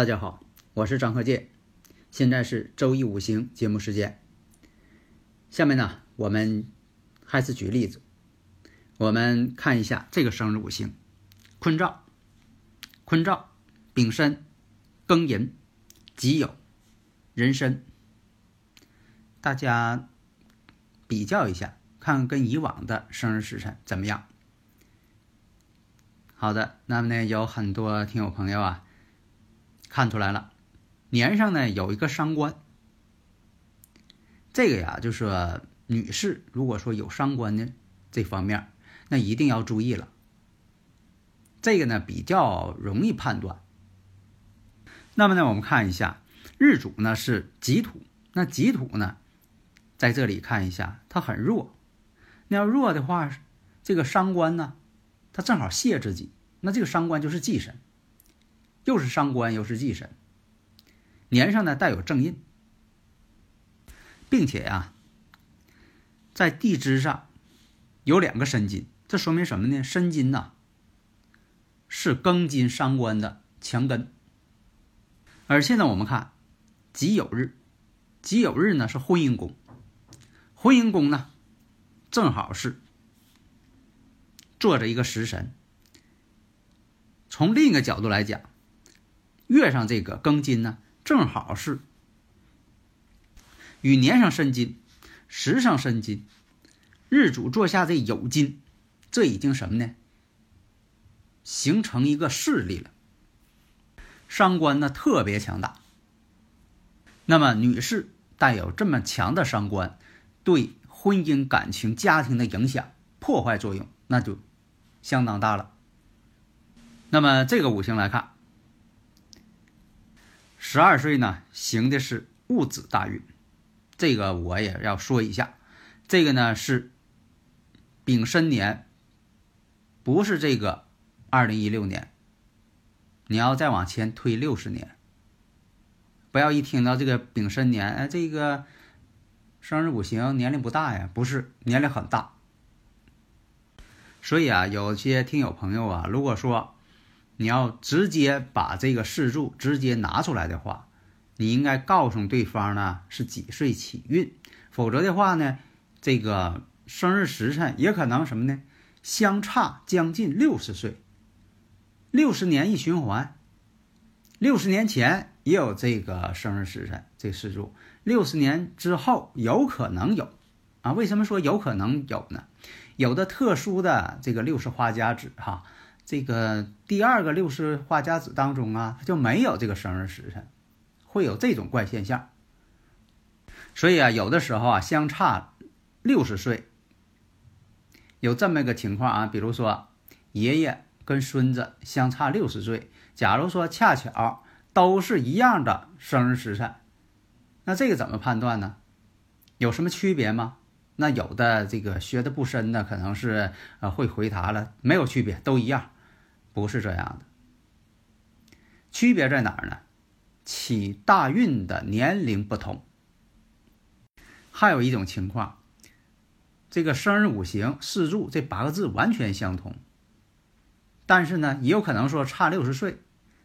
大家好，我是张鹤剑，现在是周易五行节目时间。下面呢，我们还是举例子，我们看一下这个生日五行：坤兆。坤兆、丙申、庚寅、己酉、壬申，大家比较一下，看跟以往的生日时辰怎么样？好的，那么呢，有很多听友朋友啊，看出来了，年上呢有一个伤官，这个呀，就说女士如果说有伤官呢这方面，那一定要注意了。这个呢比较容易判断。那么呢，我们看一下日主呢是己土，那己土呢在这里看一下，它很弱。那要弱的话，这个伤官呢，它正好泄自己，那这个伤官就是忌神，又是伤官又是忌神，年上呢带有正印，并且呀，在地支上有两个申金，这说明什么呢？申金呐。是庚金伤官的强根，而现在我们看己酉日，己酉日呢是婚姻宫，婚姻宫呢正好是坐着一个食神。从另一个角度来讲，月上这个庚金呢正好是与年上申金、时上申金、日主坐下这酉金，这已经什么呢？形成一个势力了，伤官呢特别强大。那么女士带有这么强的伤官，对婚姻、感情、家庭的影响、破坏作用，那就相当大了。那么这个五行来看，十二岁呢行的是戊子大运，这个我也要说一下，这个呢是丙申年，不是这个。二零一六年，你要再往前推六十年，不要一听到这个丙申年，哎，这个生日五行年龄不大呀，不是年龄很大。所以啊，有些听友朋友啊，如果说你要直接把这个四柱直接拿出来的话，你应该告诉对方呢是几岁起运，否则的话呢，这个生日时辰也可能什么呢，相差将近六十岁。六十年一循环，六十年前也有这个生日时辰，这四柱。六十年之后有可能有，啊，为什么说有可能有呢？有的特殊的这个六十花甲子哈，这个第二个六十花甲子当中啊，就没有这个生日时辰，会有这种怪现象。所以啊，有的时候啊，相差六十岁，有这么一个情况啊，比如说爷爷。跟孙子相差六十岁，假如说恰巧都是一样的生日时辰，那这个怎么判断呢？有什么区别吗？那有的这个学的不深的，可能是呃会回答了，没有区别，都一样，不是这样的。区别在哪儿呢？起大运的年龄不同，还有一种情况，这个生日五行四柱这八个字完全相同。但是呢，也有可能说差六十岁，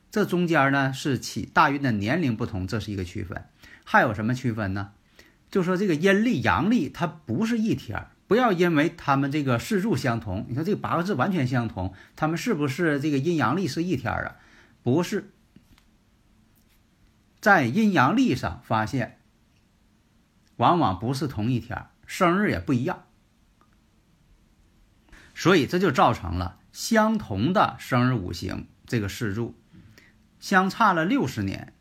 这中间呢是起大运的年龄不同，这是一个区分。还有什么区分呢？就说这个阴历阳历它不是一天，不要因为他们这个四柱相同，你看这八个字完全相同，他们是不是这个阴阳历是一天啊？不是，在阴阳历上发现，往往不是同一天，生日也不一样，所以这就造成了。相同的生日五行，这个四柱相差了六十年，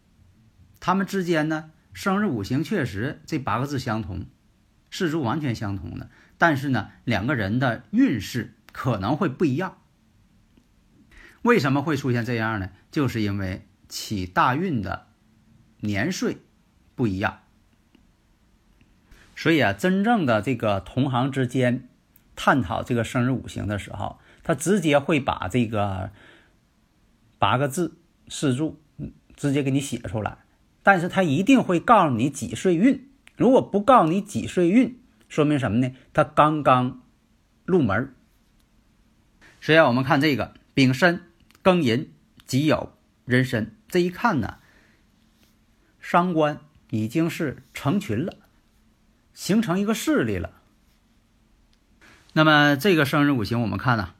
他们之间呢生日五行确实这八个字相同，四柱完全相同的，但是呢，两个人的运势可能会不一样。为什么会出现这样呢？就是因为起大运的年岁不一样。所以啊，真正的这个同行之间探讨这个生日五行的时候，他直接会把这个八个字四柱直接给你写出来，但是他一定会告诉你几岁运。如果不告诉你几岁运，说明什么呢？他刚刚入门。所以啊，我们看这个丙申。庚寅、己酉、壬申，这一看呢，伤官已经是成群了，形成一个势力了。那么这个生日五行，我们看呢，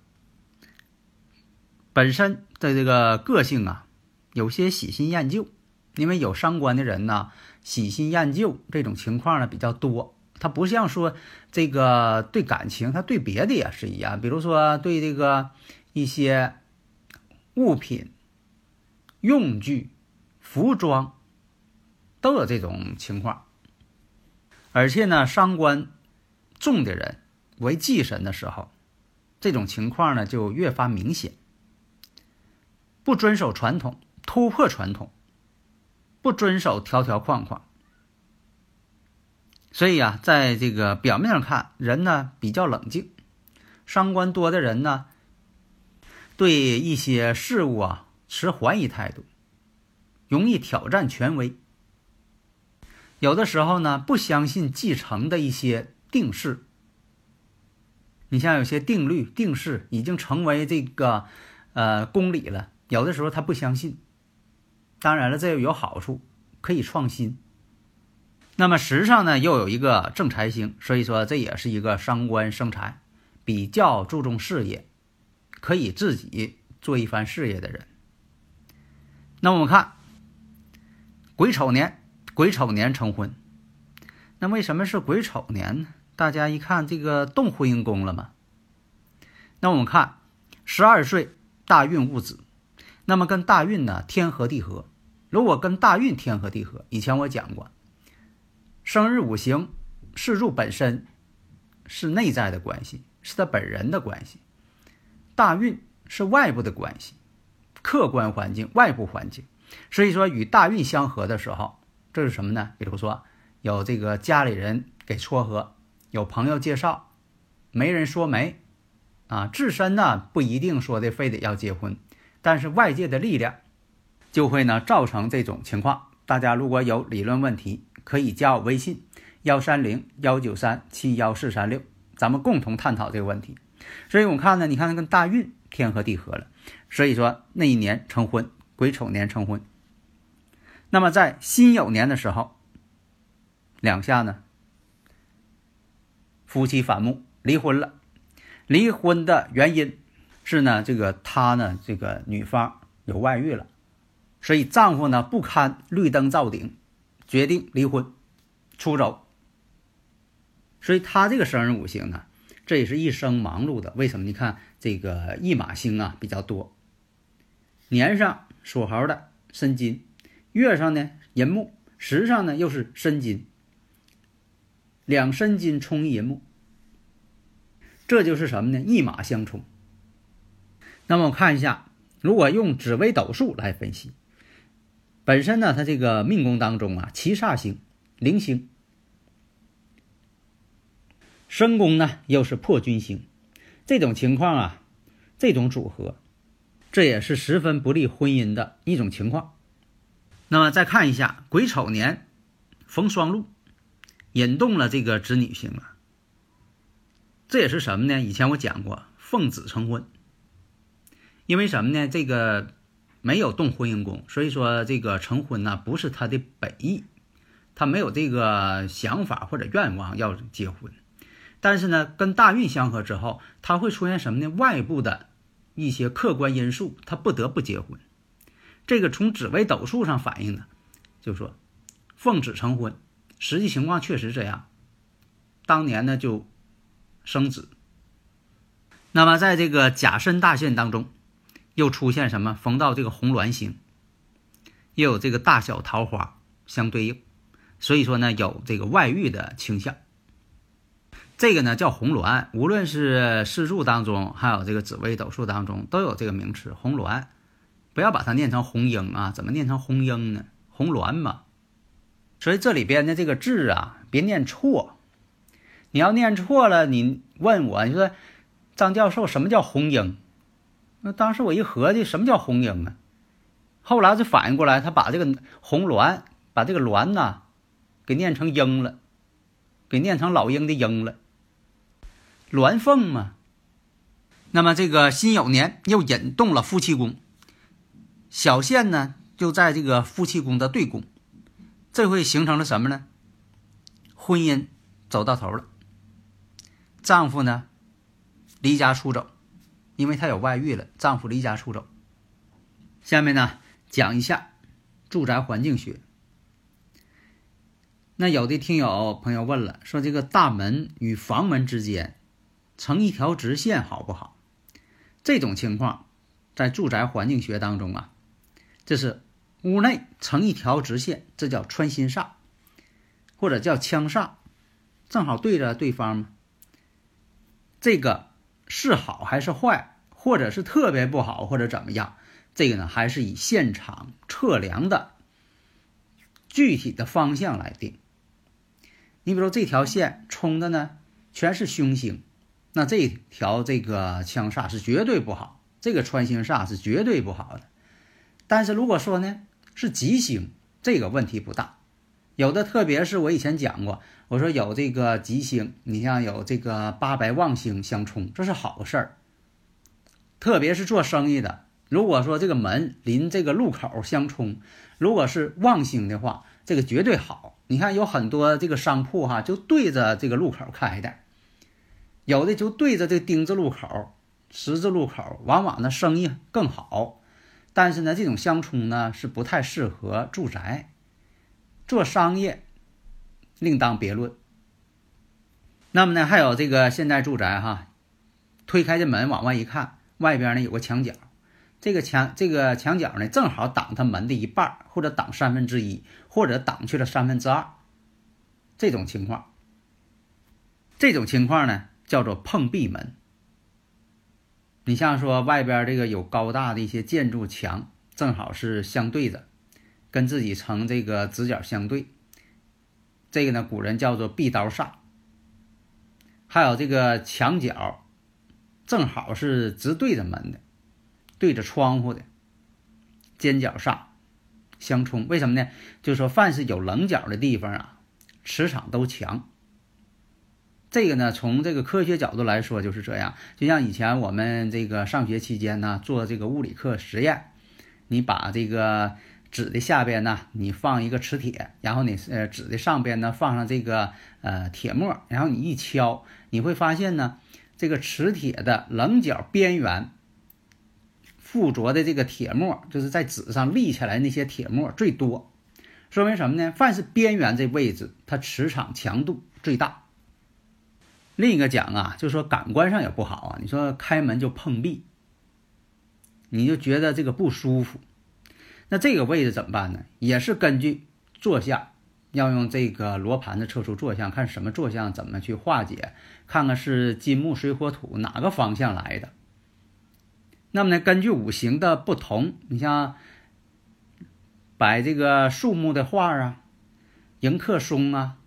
本身的这个个性啊，有些喜新厌旧，因为有伤官的人呢，喜新厌旧这种情况呢比较多。他不像说这个对感情，他对别的也是一样，比如说对这个一些。物品、用具、服装都有这种情况，而且呢，伤官重的人为忌神的时候，这种情况呢就越发明显。不遵守传统，突破传统，不遵守条条框框，所以啊，在这个表面上看，人呢比较冷静，伤官多的人呢。对一些事物啊持怀疑态度，容易挑战权威。有的时候呢，不相信继承的一些定式。你像有些定律、定式已经成为这个呃公理了，有的时候他不相信。当然了，这有好处，可以创新。那么时上呢，又有一个正财星，所以说这也是一个伤官生财，比较注重事业。可以自己做一番事业的人。那我们看癸丑年，癸丑年成婚。那为什么是癸丑年呢？大家一看这个动婚姻宫了吗？那我们看十二岁大运戊子，那么跟大运呢天合地合。如果跟大运天合地合，以前我讲过，生日五行四柱本身是内在的关系，是他本人的关系。大运是外部的关系，客观环境、外部环境，所以说与大运相合的时候，这是什么呢？比如说有这个家里人给撮合，有朋友介绍，媒人说媒，啊，自身呢不一定说的非得要结婚，但是外界的力量就会呢造成这种情况。大家如果有理论问题，可以加我微信幺三零幺九三七幺四三六，咱们共同探讨这个问题。所以我看呢，你看跟大运天合地合了，所以说那一年成婚，癸丑年成婚。那么在辛酉年的时候，两下呢，夫妻反目离婚了。离婚的原因是呢，这个他呢，这个女方有外遇了，所以丈夫呢不堪绿灯照顶，决定离婚，出走。所以他这个生日五行呢。这也是一生忙碌的，为什么？你看这个驿马星啊比较多，年上属猴的申金，月上呢寅木，时上呢又是申金，两申金冲一寅木，这就是什么呢？一马相冲。那么我看一下，如果用紫微斗数来分析，本身呢，他这个命宫当中啊，七煞星、零星。申宫呢又是破军星，这种情况啊，这种组合，这也是十分不利婚姻的一种情况。那么再看一下癸丑年逢双禄，引动了这个子女星啊。这也是什么呢？以前我讲过，奉子成婚。因为什么呢？这个没有动婚姻宫，所以说这个成婚呢不是他的本意，他没有这个想法或者愿望要结婚。但是呢，跟大运相合之后，他会出现什么呢？外部的一些客观因素，他不得不结婚。这个从紫微斗数上反映的，就是说奉子成婚，实际情况确实这样。当年呢就生子。那么在这个甲申大限当中，又出现什么？逢到这个红鸾星，又有这个大小桃花相对应。所以说呢有这个外遇的倾向。这个呢叫红鸾，无论是四柱当中，还有这个紫微斗数当中都有这个名词红鸾，不要把它念成红英啊，怎么念成红英呢？红鸾嘛。所以这里边的这个字啊，别念错。你要念错了，你问我，你说张教授什么叫红英？那当时我一合计，什么叫红英啊？后来就反应过来，他把这个红鸾，把这个鸾呐，给念成鹰了，给念成老鹰的鹰了。鸾凤嘛。那么这个辛酉年又引动了夫妻宫，小限呢就在这个夫妻宫的对宫，这会形成了什么呢？婚姻走到头了。丈夫呢离家出走，因为她有外遇了。丈夫离家出走。下面呢？讲一下住宅环境学。那有的听友朋友问了，说这个大门与房门之间成一条直线好不好？这种情况在住宅环境学当中啊，这是屋内成一条直线，这叫穿心煞，或者叫枪煞，正好对着对方嘛。这个是好还是坏，或者是特别不好，或者怎么样？这个呢，还是以现场测量的具体的方向来定。你比如说这条线冲的呢，全是凶星，那这条这个枪煞是绝对不好，这个穿心煞是绝对不好的。但是如果说呢是吉星，这个问题不大。有的特别是我以前讲过，我说有这个吉星，你像有这个八白旺星相冲，这是好事儿。特别是做生意的。如果说这个门临这个路口相冲，如果是旺星的话，这个绝对好。你看有很多这个商铺哈，就对着这个路口开的，有的就对着这丁字路口、十字路口，往往呢生意更好。但是呢，这种相冲呢是不太适合住宅，做商业另当别论。那么呢，还有这个现代住宅哈，推开这门往外一看，外边呢有个墙角。这个墙这个墙角呢，正好挡他门的一半，或者挡三分之一，或者挡去了三分之二。这种情况，这种情况呢，叫做碰壁门。你像说外边这个有高大的一些建筑墙，正好是相对着，跟自己成这个直角相对。这个呢，古人叫做壁刀煞。还有这个墙角，正好是直对着门的。对着窗户的尖角煞相冲，为什么呢？就是说，凡是有棱角的地方啊，磁场都强。这个呢，从这个科学角度来说就是这样。就像以前我们这个上学期间呢，做这个物理课实验，你把这个纸的下边呢，你放一个磁铁，然后你呃纸的上边呢放上这个呃铁末，然后你一敲，你会发现呢，这个磁铁的棱角边缘。附着的这个铁末，就是在纸上立起来那些铁末最多，说明什么呢？凡是边缘这位置，它磁场强度最大。另一个讲啊，就说感官上也不好啊。你说开门就碰壁，你就觉得这个不舒服。那这个位置怎么办呢？也是根据坐向，要用这个罗盘的测出坐向，看什么坐向怎么去化解，看看是金木水火土哪个方向来的。那么呢，根据五行的不同，你像摆这个树木的画啊，迎客松啊，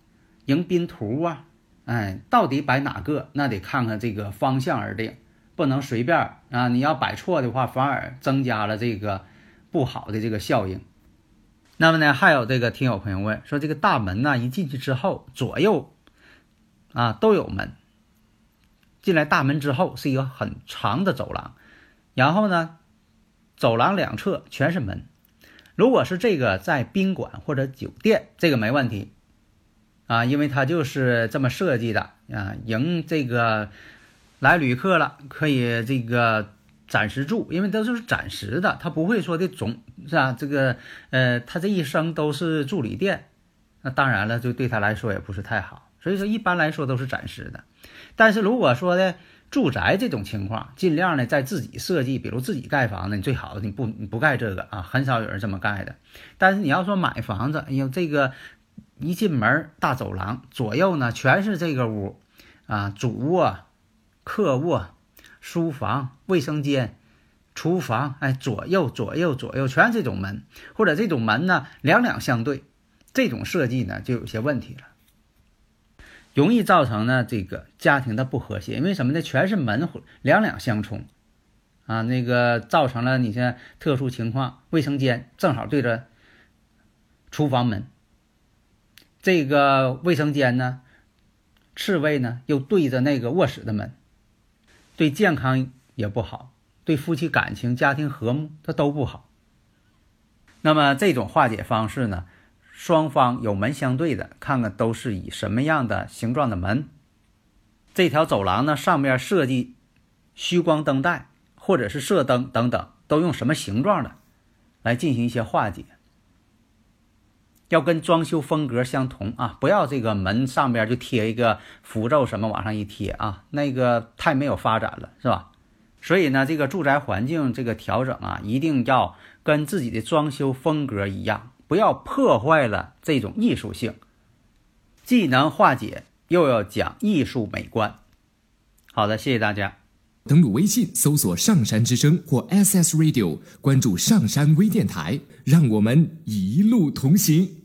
迎宾图啊，哎，到底摆哪个？那得看看这个方向而定，不能随便啊。你要摆错的话，反而增加了这个不好的这个效应。那么呢，还有这个听友朋友问说，这个大门呢，一进去之后，左右啊都有门，进来大门之后是一个很长的走廊。然后呢，走廊两侧全是门。如果是这个在宾馆或者酒店，这个没问题啊，因为它就是这么设计的啊，迎这个来旅客了，可以这个暂时住，因为都是暂时的，他不会说的总是吧？这个呃，他这一生都是住旅店，那当然了，就对他来说也不是太好。所以说，一般来说都是暂时的。但是如果说的？住宅这种情况，尽量呢在自己设计，比如自己盖房子，你最好你不你不盖这个啊，很少有人这么盖的。但是你要说买房子，哎呦这个一进门大走廊，左右呢全是这个屋，啊，主卧、客卧、书房、卫生间、厨房，哎，左右左右左右全是这种门，或者这种门呢两两相对，这种设计呢就有些问题了，容易造成呢这个家庭的不和谐，因为什么呢？全是门两两相冲，啊，那个造成了你像特殊情况，卫生间正好对着厨房门。这个卫生间呢，次卫呢又对着那个卧室的门，对健康也不好，对夫妻感情、家庭和睦它都不好。那么这种化解方式呢，双方有门相对的，看看都是以什么样的形状的门。这条走廊呢，上面设计虚光灯带或者是射灯等等，都用什么形状的来进行一些化解。要跟装修风格相同啊，不要这个门上边就贴一个符咒什么往上一贴啊，那个太没有发展了，是吧？所以呢，这个住宅环境这个调整啊，一定要跟自己的装修风格一样，不要破坏了这种艺术性，既能化解，又要讲艺术美观。好的，谢谢大家。登录微信搜索“上山之声”或 “SS Radio”，关注上山微电台，让我们一路同行。